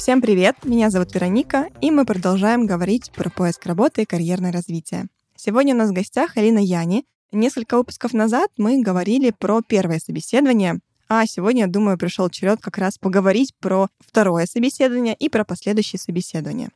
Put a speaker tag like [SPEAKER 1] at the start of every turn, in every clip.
[SPEAKER 1] Всем привет! Меня зовут Вероника, и мы продолжаем говорить про поиск работы и карьерное развитие. Сегодня у нас в гостях Алина Яни. Несколько выпусков назад мы говорили про первое собеседование, а сегодня, думаю, пришел черед как раз поговорить про второе собеседование и про последующие собеседования.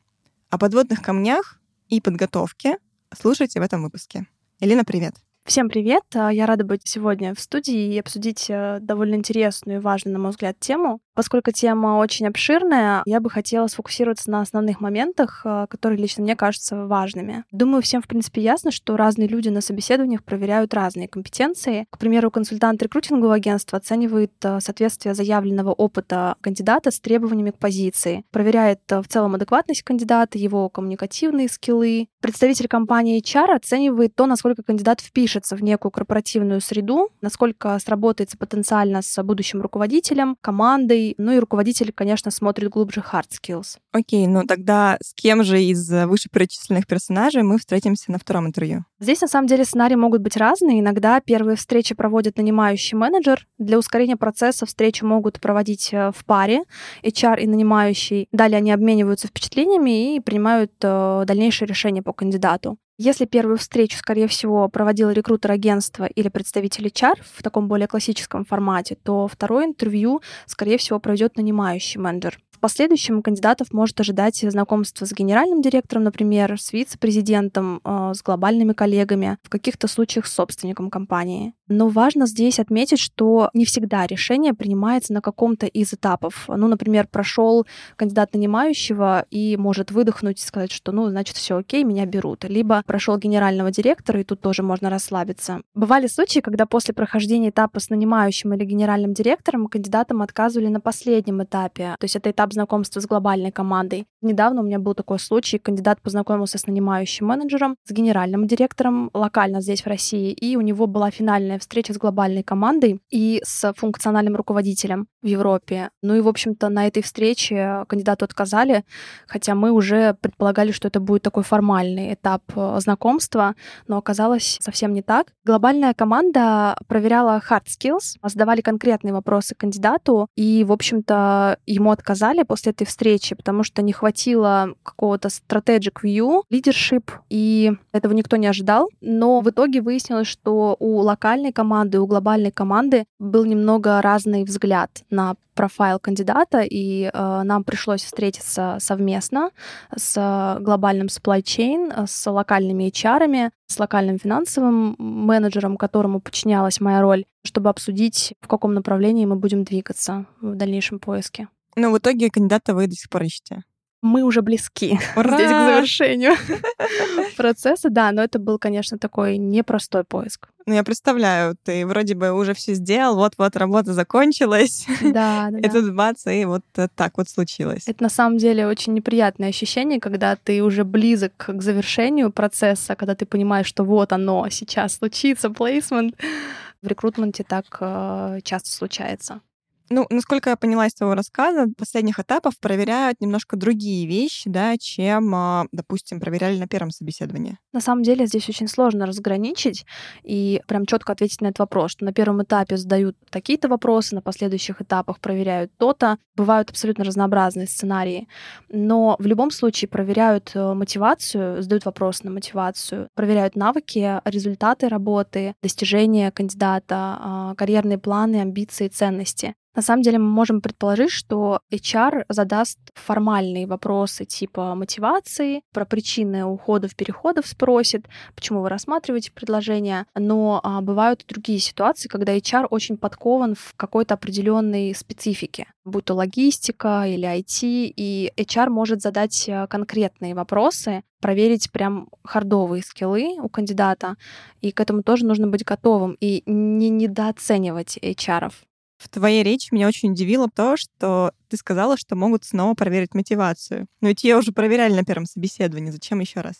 [SPEAKER 1] О подводных камнях и подготовке слушайте в этом выпуске. Элина, привет!
[SPEAKER 2] Всем привет! А, я рада быть сегодня в студии и обсудить э, довольно интересную и важную, на мой взгляд, тему. Поскольку тема очень обширная, я бы хотела сфокусироваться на основных моментах, э, которые лично мне кажутся важными. Думаю, всем, в принципе, ясно, что разные люди на собеседованиях проверяют разные компетенции. К примеру, консультант рекрутингового агентства оценивает э, соответствие заявленного опыта кандидата с требованиями к позиции, проверяет в целом адекватность кандидата, его коммуникативные скиллы. Представитель компании HR оценивает то, насколько кандидат впишет впишется в некую корпоративную среду, насколько сработается потенциально с будущим руководителем, командой. Ну и руководитель, конечно, смотрит глубже hard skills.
[SPEAKER 1] Окей, ну тогда с кем же из вышеперечисленных персонажей мы встретимся на втором интервью?
[SPEAKER 2] Здесь, на самом деле, сценарии могут быть разные. Иногда первые встречи проводит нанимающий менеджер. Для ускорения процесса встречи могут проводить э, в паре HR и нанимающий. Далее они обмениваются впечатлениями и принимают э, дальнейшее решение по кандидату. Если первую встречу, скорее всего, проводил рекрутер агентства или представитель HR в таком более классическом формате, то второе интервью, скорее всего, пройдет нанимающий менеджер последующем кандидатов может ожидать знакомство с генеральным директором, например, с вице-президентом, э, с глобальными коллегами, в каких-то случаях с собственником компании. Но важно здесь отметить, что не всегда решение принимается на каком-то из этапов. Ну, например, прошел кандидат нанимающего и может выдохнуть и сказать, что, ну, значит, все окей, меня берут. Либо прошел генерального директора, и тут тоже можно расслабиться. Бывали случаи, когда после прохождения этапа с нанимающим или генеральным директором кандидатам отказывали на последнем этапе. То есть это этап знакомства с глобальной командой. Недавно у меня был такой случай, кандидат познакомился с нанимающим менеджером, с генеральным директором локально здесь, в России, и у него была финальная встреча с глобальной командой и с функциональным руководителем в Европе. Ну и, в общем-то, на этой встрече кандидату отказали, хотя мы уже предполагали, что это будет такой формальный этап э, знакомства, но оказалось совсем не так. Глобальная команда проверяла hard skills, задавали конкретные вопросы кандидату, и, в общем-то, ему отказали, после этой встречи, потому что не хватило какого-то strategic view, leadership, и этого никто не ожидал. Но в итоге выяснилось, что у локальной команды, у глобальной команды был немного разный взгляд на профайл кандидата, и э, нам пришлось встретиться совместно с глобальным supply chain, с локальными HR, с локальным финансовым менеджером, которому подчинялась моя роль, чтобы обсудить, в каком направлении мы будем двигаться в дальнейшем поиске.
[SPEAKER 1] Но в итоге кандидата вы до сих пор ищете.
[SPEAKER 2] Мы уже близки Ура! здесь к завершению процесса, да, но это был, конечно, такой непростой поиск.
[SPEAKER 1] Ну, я представляю, ты вроде бы уже все сделал, вот-вот работа закончилась.
[SPEAKER 2] Да, да.
[SPEAKER 1] Тут бац, и вот так вот случилось.
[SPEAKER 2] Это на самом деле очень неприятное ощущение, когда ты уже близок к завершению процесса, когда ты понимаешь, что вот оно сейчас случится, плейсмент. В рекрутменте так э, часто случается.
[SPEAKER 1] Ну, насколько я поняла из твоего рассказа, последних этапов проверяют немножко другие вещи, да, чем, а, допустим, проверяли на первом собеседовании.
[SPEAKER 2] На самом деле здесь очень сложно разграничить и прям четко ответить на этот вопрос, что на первом этапе задают такие-то вопросы, на последующих этапах проверяют то-то. Бывают абсолютно разнообразные сценарии. Но в любом случае проверяют э, мотивацию, задают вопрос на мотивацию, проверяют навыки, результаты работы, достижения кандидата, а, карьерные планы, амбиции, ценности. На самом деле мы можем предположить, что HR задаст формальные вопросы типа мотивации, про причины уходов, переходов спросит, почему вы рассматриваете предложение. Но а, бывают и другие ситуации, когда HR очень подкован в какой-то определенной специфике, будь то логистика или IT, и HR может задать э, конкретные вопросы, проверить прям хардовые скиллы у кандидата, и к этому тоже нужно быть готовым и не недооценивать HR. -ов.
[SPEAKER 1] В твоей речи меня очень удивило то, что ты сказала, что могут снова проверить мотивацию. Но ведь ее уже проверяли на первом собеседовании. Зачем еще раз?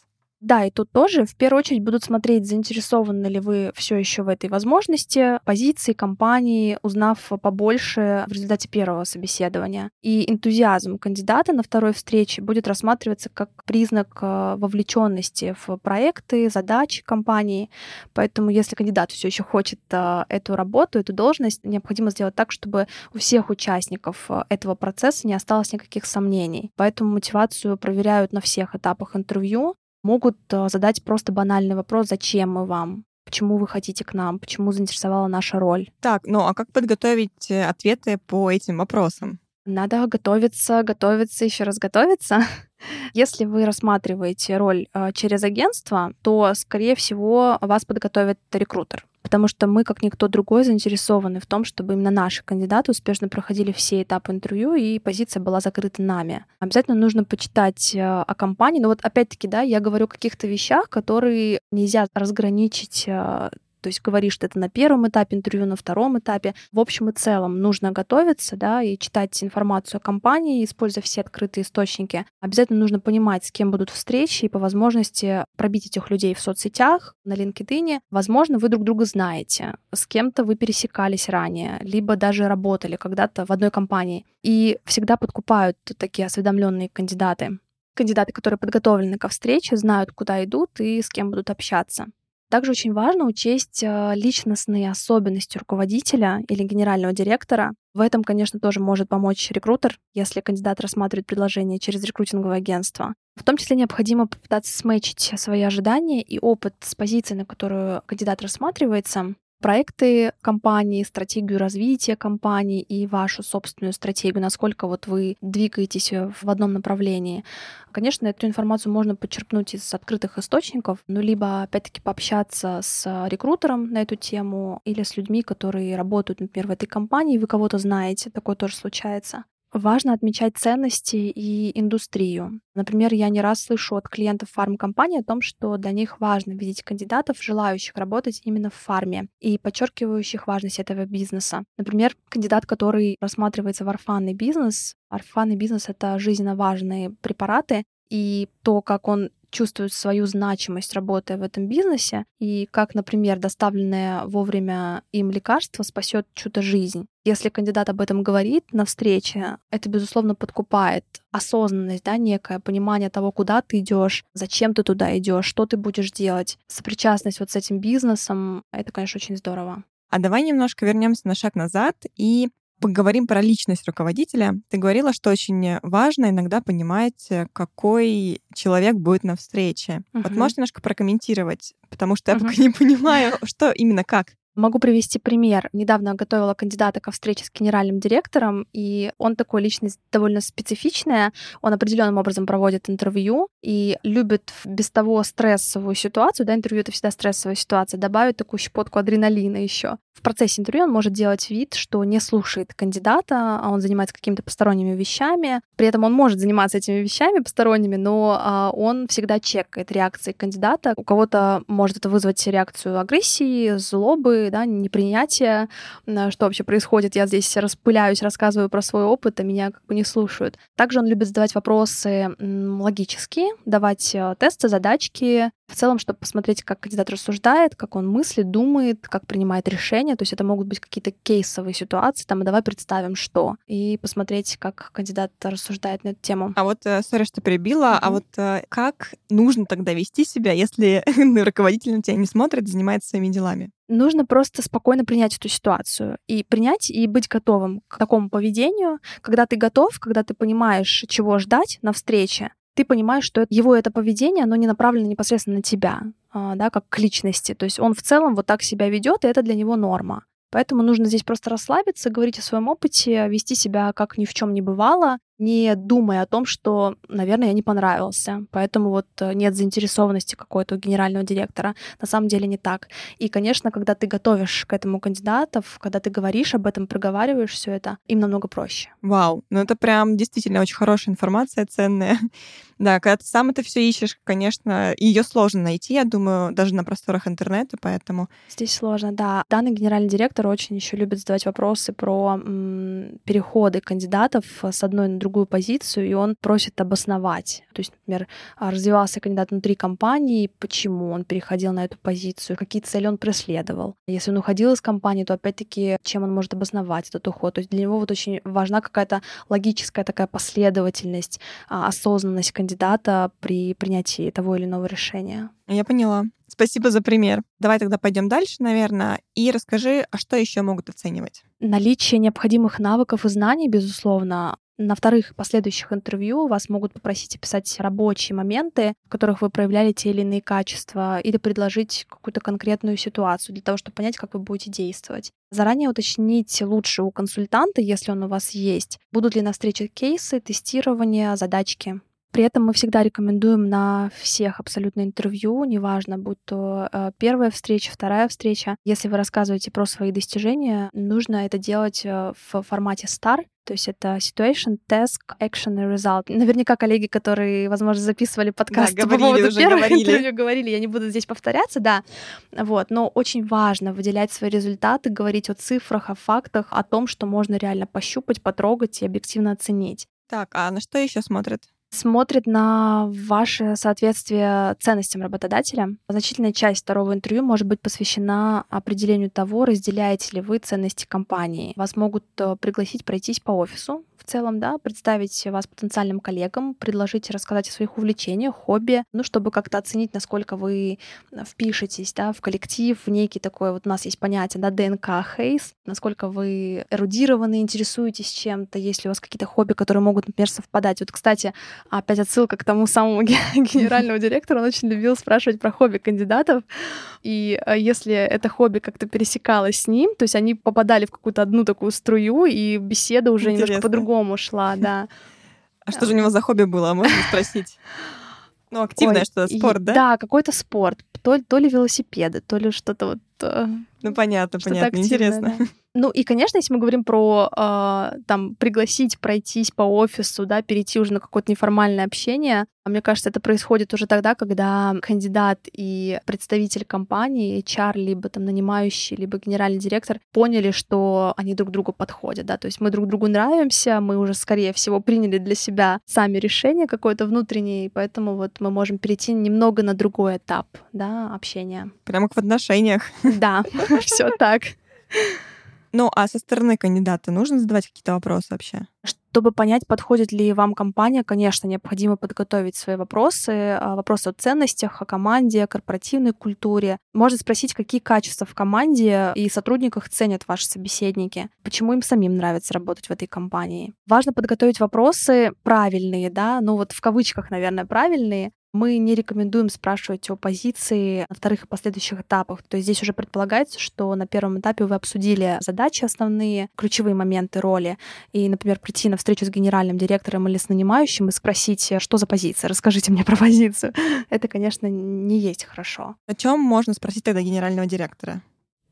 [SPEAKER 2] Да, и тут тоже в первую очередь будут смотреть, заинтересованы ли вы все еще в этой возможности, позиции компании, узнав побольше в результате первого собеседования. И энтузиазм кандидата на второй встрече будет рассматриваться как признак э, вовлеченности в проекты, задачи компании. Поэтому, если кандидат все еще хочет э, эту работу, эту должность, необходимо сделать так, чтобы у всех участников э, этого процесса не осталось никаких сомнений. Поэтому мотивацию проверяют на всех этапах интервью, могут э, задать просто банальный вопрос, зачем мы вам? Почему вы хотите к нам? Почему заинтересовала наша роль?
[SPEAKER 1] Так, ну а как подготовить э, ответы по этим вопросам?
[SPEAKER 2] Надо готовиться, готовиться, еще раз готовиться. Если вы рассматриваете роль э, через агентство, то, скорее всего, вас подготовит рекрутер потому что мы, как никто другой, заинтересованы в том, чтобы именно наши кандидаты успешно проходили все этапы интервью, и позиция была закрыта нами. Обязательно нужно почитать э, о компании, но вот опять-таки, да, я говорю о каких-то вещах, которые нельзя разграничить э, то есть говоришь ты это на первом этапе интервью, на втором этапе. В общем и целом нужно готовиться, да, и читать информацию о компании, используя все открытые источники. Обязательно нужно понимать, с кем будут встречи, и по возможности пробить этих людей в соцсетях, на LinkedIn. Возможно, вы друг друга знаете, с кем-то вы пересекались ранее, либо даже работали когда-то в одной компании. И всегда подкупают такие осведомленные кандидаты кандидаты, которые подготовлены ко встрече, знают, куда идут и с кем будут общаться. Также очень важно учесть э, личностные особенности руководителя или генерального директора. В этом, конечно, тоже может помочь рекрутер, если кандидат рассматривает предложение через рекрутинговое агентство. В том числе необходимо попытаться сметчить свои ожидания и опыт с позиции, на которую кандидат рассматривается, проекты компании, стратегию развития компании и вашу собственную стратегию, насколько вот вы двигаетесь э, в одном направлении. Конечно, эту информацию можно подчеркнуть из открытых источников, ну, либо, опять-таки, пообщаться с рекрутером на эту тему или с людьми, которые работают, например, в этой компании, вы кого-то знаете, такое тоже случается. Важно отмечать ценности и индустрию. Например, я не раз слышу от клиентов фармкомпании о том, что для них важно видеть кандидатов, желающих работать именно в фарме и подчеркивающих важность этого бизнеса. Например, кандидат, который рассматривается в орфанный бизнес. Орфанный бизнес — это жизненно важные препараты, и то, как он чувствуют свою значимость, работая в этом бизнесе, и как, например, доставленное вовремя им лекарство спасет чью-то жизнь. Если кандидат об этом говорит на встрече, это, безусловно, подкупает осознанность, да, некое понимание того, куда ты идешь, зачем ты туда идешь, что ты будешь делать, сопричастность вот с этим бизнесом, это, конечно, очень здорово.
[SPEAKER 1] А давай немножко вернемся на шаг назад и Поговорим про личность руководителя. Ты говорила, что очень важно иногда понимать, э, какой человек будет на встрече. Uh-huh. Вот можешь немножко прокомментировать, потому что я пока не понимаю, что именно как.
[SPEAKER 2] Могу привести пример. Недавно готовила кандидата ко встрече с генеральным директором, и он такой личность довольно специфичная. Он определенным образом проводит интервью и любит без того стрессовую ситуацию, да, интервью это всегда стрессовая ситуация, добавить такую щепотку адреналина еще. В процессе интервью он может делать вид, что не слушает кандидата, а он занимается какими-то посторонними вещами. При этом он может заниматься этими вещами посторонними, но а, он всегда чекает реакции кандидата. У кого-то может это вызвать реакцию агрессии, злобы, да, непринятие, что вообще происходит. Я здесь распыляюсь, рассказываю про свой опыт, а меня как бы не слушают. Также он любит задавать вопросы логические, давать э, тесты, задачки, в целом, чтобы посмотреть, как кандидат рассуждает, как он мыслит, думает, как принимает решения. То есть это могут быть какие-то кейсовые ситуации, там, давай представим, что, и посмотреть, как кандидат рассуждает на эту тему.
[SPEAKER 1] А вот, э, сори, что перебила, mm-hmm. а вот э, как нужно тогда вести себя, если руководитель на тебя не смотрит, занимается своими делами?
[SPEAKER 2] Нужно просто спокойно принять эту ситуацию и принять и быть готовым к такому поведению, когда ты готов, когда ты понимаешь, чего ждать на встрече, ты понимаешь, что его это поведение, оно не направлено непосредственно на тебя, а, да, как к личности. То есть он в целом вот так себя ведет, и это для него норма. Поэтому нужно здесь просто расслабиться, говорить о своем опыте, вести себя как ни в чем не бывало, не думая о том, что, наверное, я не понравился. Поэтому вот э, нет заинтересованности какой-то у генерального директора. На самом деле не так. И, конечно, когда ты готовишь к этому кандидатов, когда ты говоришь об этом, проговариваешь все это, им намного проще.
[SPEAKER 1] Вау, ну это прям действительно очень хорошая информация, ценная. Да, когда ты сам это все ищешь, конечно, ее сложно найти, я думаю, даже на просторах интернета, поэтому...
[SPEAKER 2] Здесь сложно, да. Данный генеральный директор очень еще любит задавать вопросы про м, переходы кандидатов с одной на другую позицию, и он просит обосновать. То есть, например, а, развивался кандидат внутри компании, почему он переходил на эту позицию, какие цели он преследовал. Если он уходил из компании, то опять-таки, чем он может обосновать этот уход. То есть для него вот очень важна какая-то логическая такая последовательность, а, осознанность кандидата при принятии того или иного решения.
[SPEAKER 1] Я поняла. Спасибо за пример. Давай тогда пойдем дальше, наверное, и расскажи, а что еще могут оценивать?
[SPEAKER 2] Наличие необходимых навыков и знаний, безусловно, на вторых последующих интервью вас могут попросить описать рабочие моменты, в которых вы проявляли те или иные качества, или предложить какую-то конкретную ситуацию для того, чтобы понять, как вы будете действовать. Заранее уточните лучше у консультанта, если он у вас есть, будут ли на встрече кейсы, тестирования, задачки. При этом мы всегда рекомендуем на всех абсолютно интервью, неважно, будь то э, первая встреча, вторая встреча, если вы рассказываете про свои достижения, нужно это делать э, в формате STAR, то есть это situation, task, action и result. Наверняка коллеги, которые, возможно, записывали подкаст
[SPEAKER 1] да, говорили, по поводу уже говорили.
[SPEAKER 2] интервью, говорили, я не буду здесь повторяться, да. Вот. Но очень важно выделять свои результаты, говорить о цифрах, о фактах, о том, что можно реально пощупать, потрогать и объективно оценить.
[SPEAKER 1] Так, а на что еще смотрят?
[SPEAKER 2] Смотрит на ваше соответствие ценностям работодателя. Значительная часть второго интервью может быть посвящена определению того, разделяете ли вы ценности компании. Вас могут э, пригласить пройтись по офису, в целом, да, представить вас потенциальным коллегам, предложить рассказать о своих увлечениях, хобби, ну, чтобы как-то оценить, насколько вы впишетесь, да, в коллектив, в некий такой, вот у нас есть понятие, да, ДНК Хейс, насколько вы эрудированы, интересуетесь чем-то, есть ли у вас какие-то хобби, которые могут, например, совпадать. Вот, кстати, опять отсылка к тому самому генеральному директору, он очень любил спрашивать про хобби кандидатов, и э, если это хобби как-то пересекалось с ним, то есть они попадали в какую-то одну такую струю, и беседа уже Интересно. немножко по-другому шла, да.
[SPEAKER 1] А что же у него за хобби было, можно спросить? Ну, активное что-то, спорт, да?
[SPEAKER 2] Да, какой-то спорт. То, то ли велосипеды, то ли что-то вот... Э,
[SPEAKER 1] ну, понятно, понятно, интересно. Да.
[SPEAKER 2] Ну и, конечно, если мы говорим про э, там пригласить пройтись по офису, да, перейти уже на какое-то неформальное общение, а мне кажется, это происходит уже тогда, когда кандидат и представитель компании, HR, либо там нанимающий, либо генеральный директор поняли, что они друг другу подходят, да, то есть мы друг другу нравимся, мы уже, скорее всего, приняли для себя сами решение какое-то внутреннее, поэтому вот мы можем перейти немного на другой этап, да, общения.
[SPEAKER 1] Прямо как в отношениях.
[SPEAKER 2] Да, все так.
[SPEAKER 1] Ну, а со стороны кандидата нужно задавать какие-то вопросы вообще?
[SPEAKER 2] Чтобы понять, подходит ли вам компания, конечно, необходимо подготовить свои вопросы, а, вопросы о ценностях, о команде, о корпоративной культуре. Можно спросить, какие качества в команде и сотрудниках ценят ваши собеседники, почему им самим нравится работать в этой компании. Важно подготовить вопросы правильные, да, ну вот в кавычках, наверное, правильные, мы не рекомендуем спрашивать о позиции на вторых и последующих этапах. То есть здесь уже предполагается, что на первом этапе вы обсудили задачи основные, ключевые моменты роли, и, например, прийти на встречу с генеральным директором или с нанимающим и спросить, что за позиция, расскажите мне про позицию. Это, конечно, не есть хорошо.
[SPEAKER 1] О чем можно спросить тогда генерального директора?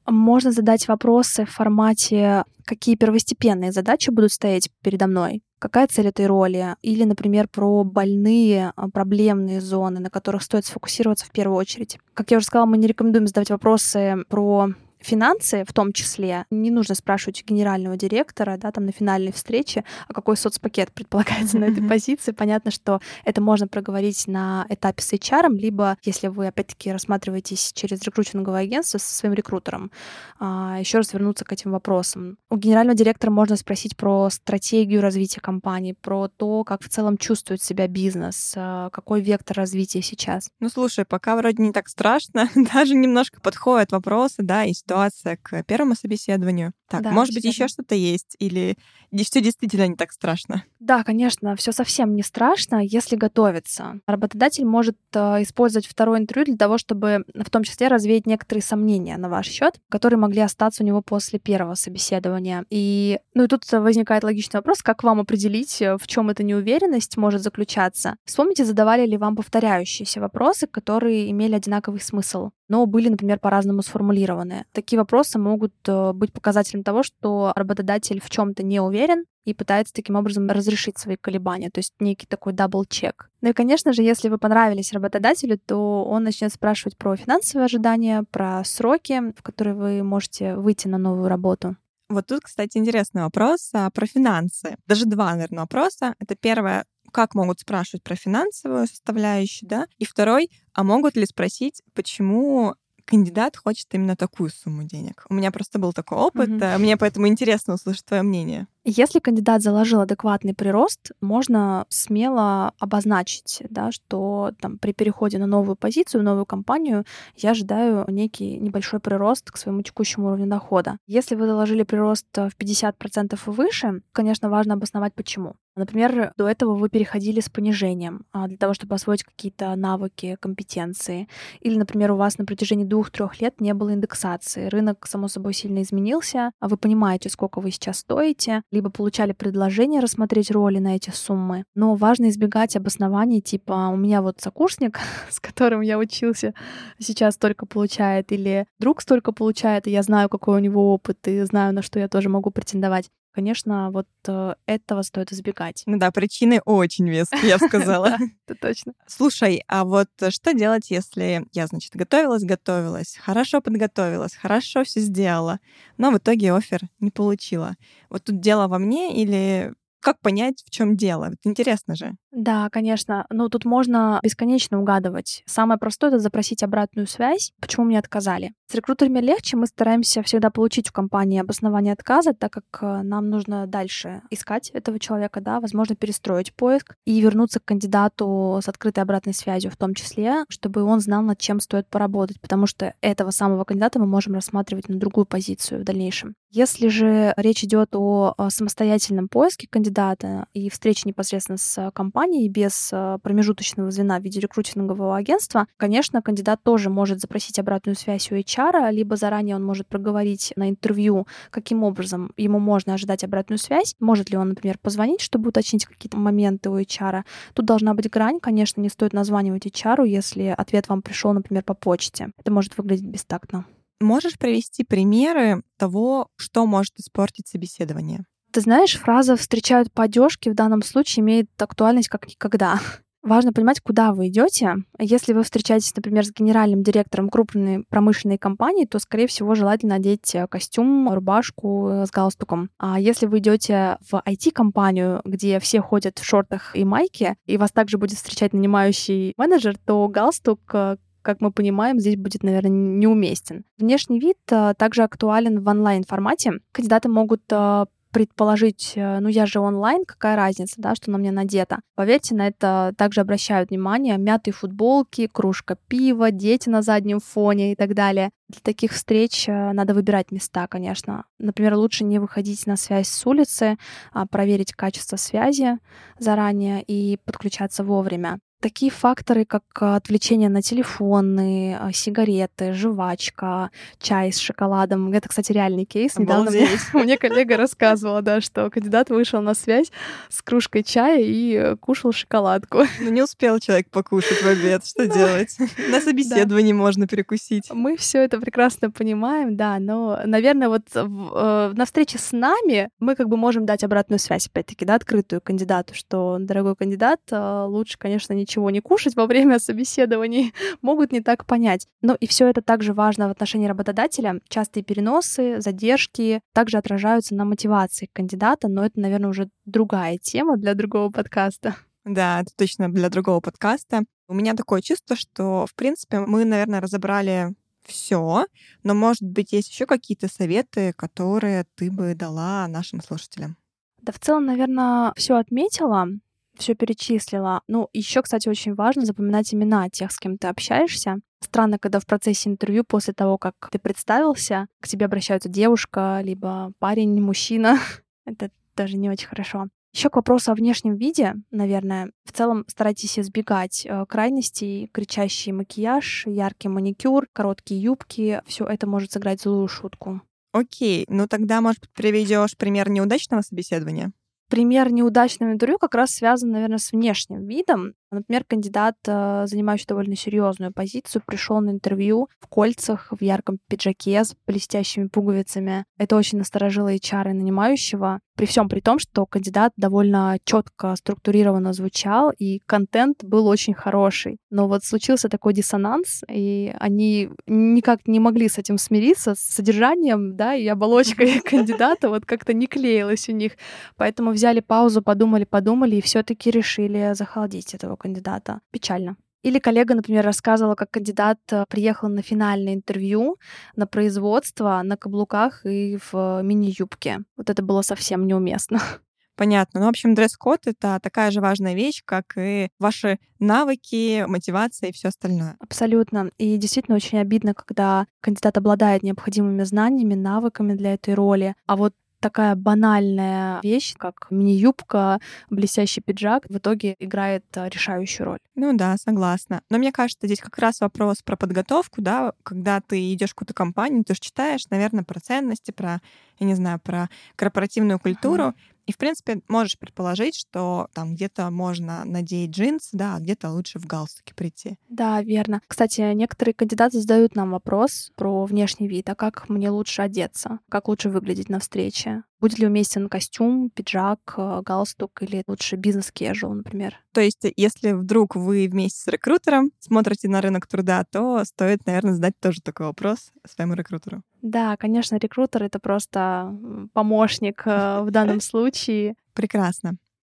[SPEAKER 2] Можно задать вопросы в формате, какие первостепенные задачи будут стоять передо мной, какая цель этой роли, или, например, про больные, а, проблемные зоны, на которых стоит сфокусироваться в первую очередь. Как я уже сказала, мы не рекомендуем задавать вопросы про финансы в том числе, не нужно спрашивать генерального директора, да, там на финальной встрече, а какой соцпакет предполагается на этой позиции. Понятно, что это можно проговорить на этапе с HR, либо, если вы, опять-таки, рассматриваетесь через рекрутинговое агентство со своим рекрутером, а, еще раз вернуться к этим вопросам. У генерального директора можно спросить про стратегию развития компании, про то, как в целом чувствует себя бизнес, а, какой вектор развития сейчас.
[SPEAKER 1] Ну, слушай, пока вроде не так страшно, даже немножко подходят вопросы, да, и ситуация к первому собеседованию. Так, да, может быть, еще что-то есть, или все действительно не так страшно?
[SPEAKER 2] Да, конечно, все совсем не страшно, если готовиться. Работодатель может э, использовать второе интервью для того, чтобы в том числе развеять некоторые сомнения на ваш счет, которые могли остаться у него после первого собеседования. И, ну и тут возникает логичный вопрос, как вам определить, э, в чем эта неуверенность может заключаться. Вспомните, задавали ли вам повторяющиеся вопросы, которые имели одинаковый смысл, но были, например, по-разному сформулированы. Такие вопросы могут э, быть показателем того, что работодатель в чем-то не уверен и пытается таким образом разрешить свои колебания, то есть некий такой double-check. Ну и, конечно же, если вы понравились работодателю, то он начнет спрашивать про финансовые ожидания, про сроки, в которые вы можете выйти на новую работу.
[SPEAKER 1] Вот тут, кстати, интересный вопрос а, про финансы. Даже два, наверное, вопроса. Это первое, как могут спрашивать про финансовую составляющую, да? И второй, а могут ли спросить, почему кандидат хочет именно такую сумму денег. У меня просто был такой опыт, mm-hmm. мне поэтому интересно услышать твое мнение.
[SPEAKER 2] Если кандидат заложил адекватный прирост, можно смело обозначить, да, что там, при переходе на новую позицию, новую компанию, я ожидаю некий небольшой прирост к своему текущему уровню дохода. Если вы заложили прирост в 50% и выше, конечно, важно обосновать почему. Например, до этого вы переходили с понижением а, для того, чтобы освоить какие-то навыки, компетенции. Или, например, у вас на протяжении двух-трех лет не было индексации. Рынок, само собой, сильно изменился, а вы понимаете, сколько вы сейчас стоите, либо получали предложение рассмотреть роли на эти суммы. Но важно избегать обоснований типа «у меня вот сокурсник, с которым я учился, сейчас столько получает», или «друг столько получает, и я знаю, какой у него опыт, и знаю, на что я тоже могу претендовать». Конечно, вот э, этого стоит избегать.
[SPEAKER 1] Ну да, причины очень веские, я бы сказала.
[SPEAKER 2] Это точно.
[SPEAKER 1] Слушай, а вот что делать, если я, значит, готовилась, готовилась, хорошо подготовилась, хорошо все сделала, но в итоге офер не получила? Вот тут дело во мне или как понять, в чем дело? Интересно же.
[SPEAKER 2] Да, конечно. Ну, тут можно бесконечно угадывать. Самое простое — это запросить обратную связь, почему мне отказали. С рекрутерами легче, мы стараемся всегда получить в компании обоснование отказа, так как э, нам нужно дальше искать этого человека, да, возможно, перестроить поиск и вернуться к кандидату с открытой обратной связью в том числе, чтобы он знал, над чем стоит поработать, потому что этого самого кандидата мы можем рассматривать на другую позицию в дальнейшем. Если же речь идет о самостоятельном поиске кандидата и встрече непосредственно с компанией, компании без э, промежуточного звена в виде рекрутингового агентства, конечно, кандидат тоже может запросить обратную связь у HR, либо заранее он может проговорить на интервью, каким образом ему можно ожидать обратную связь, может ли он, например, позвонить, чтобы уточнить какие-то моменты у HR. Тут должна быть грань, конечно, не стоит названивать HR, если ответ вам пришел, например, по почте. Это может выглядеть бестактно.
[SPEAKER 1] Можешь привести примеры того, что может испортить собеседование?
[SPEAKER 2] Ты знаешь, фраза «встречают по одежке» в данном случае имеет актуальность как никогда. Важно понимать, куда вы идете. Если вы встречаетесь, например, с генеральным директором крупной промышленной компании, то, скорее всего, желательно надеть э, костюм, рубашку э, с галстуком. А если вы идете в IT-компанию, где все ходят в шортах и майке, и вас также будет встречать нанимающий менеджер, то галстук э, как мы понимаем, здесь будет, наверное, неуместен. Внешний вид также актуален в онлайн-формате. Кандидаты могут предположить, э, ну я же онлайн, какая разница, да, что на мне надето. Поверьте, на это также обращают внимание мятые футболки, кружка пива, дети на заднем фоне и так далее. Для таких встреч э, надо выбирать места, конечно. Например, лучше не выходить на связь с улицы, а проверить качество связи заранее и подключаться вовремя. Такие факторы, как а, отвлечение на телефоны, а, сигареты, жвачка, чай с шоколадом. Это, кстати, реальный кейс. Недавно мне, мне коллега рассказывала, да, что кандидат вышел на связь с кружкой чая и кушал шоколадку.
[SPEAKER 1] Ну, не успел человек покушать в обед. Что делать? На собеседовании можно перекусить.
[SPEAKER 2] Мы все это прекрасно понимаем, да, но, наверное, вот э, на встрече с нами мы как бы можем дать обратную связь, опять-таки, да, открытую кандидату, что, дорогой кандидат, э, лучше, конечно, ничего чего не кушать во время собеседований, могут не так понять. Но и все это также важно в отношении работодателя. Частые переносы, задержки также отражаются на мотивации кандидата, но это, наверное, уже другая тема для другого подкаста.
[SPEAKER 1] Да, это точно для другого подкаста. У меня такое чувство, что, в принципе, мы, наверное, разобрали все, но, может быть, есть еще какие-то советы, которые ты бы дала нашим слушателям?
[SPEAKER 2] Да, в целом, наверное, все отметила все перечислила. Ну, еще, кстати, очень важно запоминать имена тех, с кем ты общаешься. Странно, когда в процессе интервью, после того, как ты представился, к тебе обращаются девушка, либо парень, мужчина. Это даже не очень хорошо. Еще к вопросу о внешнем виде, наверное, в целом старайтесь избегать э, крайностей, кричащий макияж, яркий маникюр, короткие юбки. Все это может сыграть злую шутку.
[SPEAKER 1] Окей, ну тогда, может, приведешь пример неудачного собеседования?
[SPEAKER 2] Пример неудачного интервью как раз связан, наверное, с внешним видом. Например, кандидат, э, занимающий довольно серьезную позицию, пришел на интервью в кольцах, в ярком пиджаке с блестящими пуговицами. Это очень насторожило HR и нанимающего. При всем при том, что кандидат довольно четко структурированно звучал, и контент был очень хороший. Но вот случился такой диссонанс, и они никак не могли с этим смириться, с содержанием, да, и оболочкой кандидата вот как-то не клеилось у них. Поэтому взяли паузу, подумали, подумали, и все-таки решили захолодить этого кандидата. Печально. Или коллега, например, рассказывала, как кандидат э, приехал на финальное интервью на производство на каблуках и в мини-юбке. Вот это было совсем неуместно.
[SPEAKER 1] Понятно. Ну, в общем, дресс-код — это такая же важная вещь, как и ваши навыки, мотивация и все остальное.
[SPEAKER 2] Абсолютно. И действительно очень обидно, когда кандидат обладает необходимыми знаниями, навыками для этой роли, а вот такая банальная вещь, как мини-юбка, блестящий пиджак, в итоге играет а, решающую роль.
[SPEAKER 1] Ну да, согласна. Но мне кажется, здесь как раз вопрос про подготовку, да, когда ты идешь в какую-то компанию, ты же читаешь, наверное, про ценности, про, я не знаю, про корпоративную культуру, uh-huh. И, в принципе, можешь предположить, что там где-то можно надеть джинсы, да, а где-то лучше в галстуке прийти.
[SPEAKER 2] Да, верно. Кстати, некоторые кандидаты задают нам вопрос про внешний вид, а как мне лучше одеться, как лучше выглядеть на встрече. Будет ли уместен костюм, пиджак, э, галстук или лучше бизнес-кежуал, например?
[SPEAKER 1] То есть, если вдруг вы вместе с рекрутером смотрите на рынок труда, то стоит, наверное, задать тоже такой вопрос своему рекрутеру.
[SPEAKER 2] Да, конечно, рекрутер — это просто помощник э, в данном случае.
[SPEAKER 1] Прекрасно.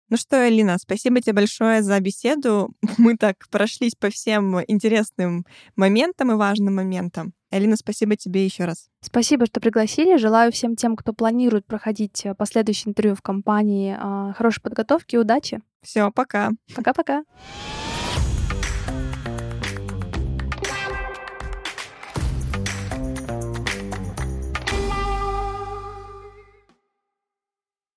[SPEAKER 1] Ну что, Элина, спасибо тебе большое за беседу. Мы так прошлись по всем интересным моментам и важным моментам. Элина, спасибо тебе еще раз.
[SPEAKER 2] Спасибо, что пригласили. Желаю всем тем, кто планирует проходить э, последующее интервью в компании, э, хорошей подготовки и удачи.
[SPEAKER 1] Все, пока.
[SPEAKER 2] Пока-пока.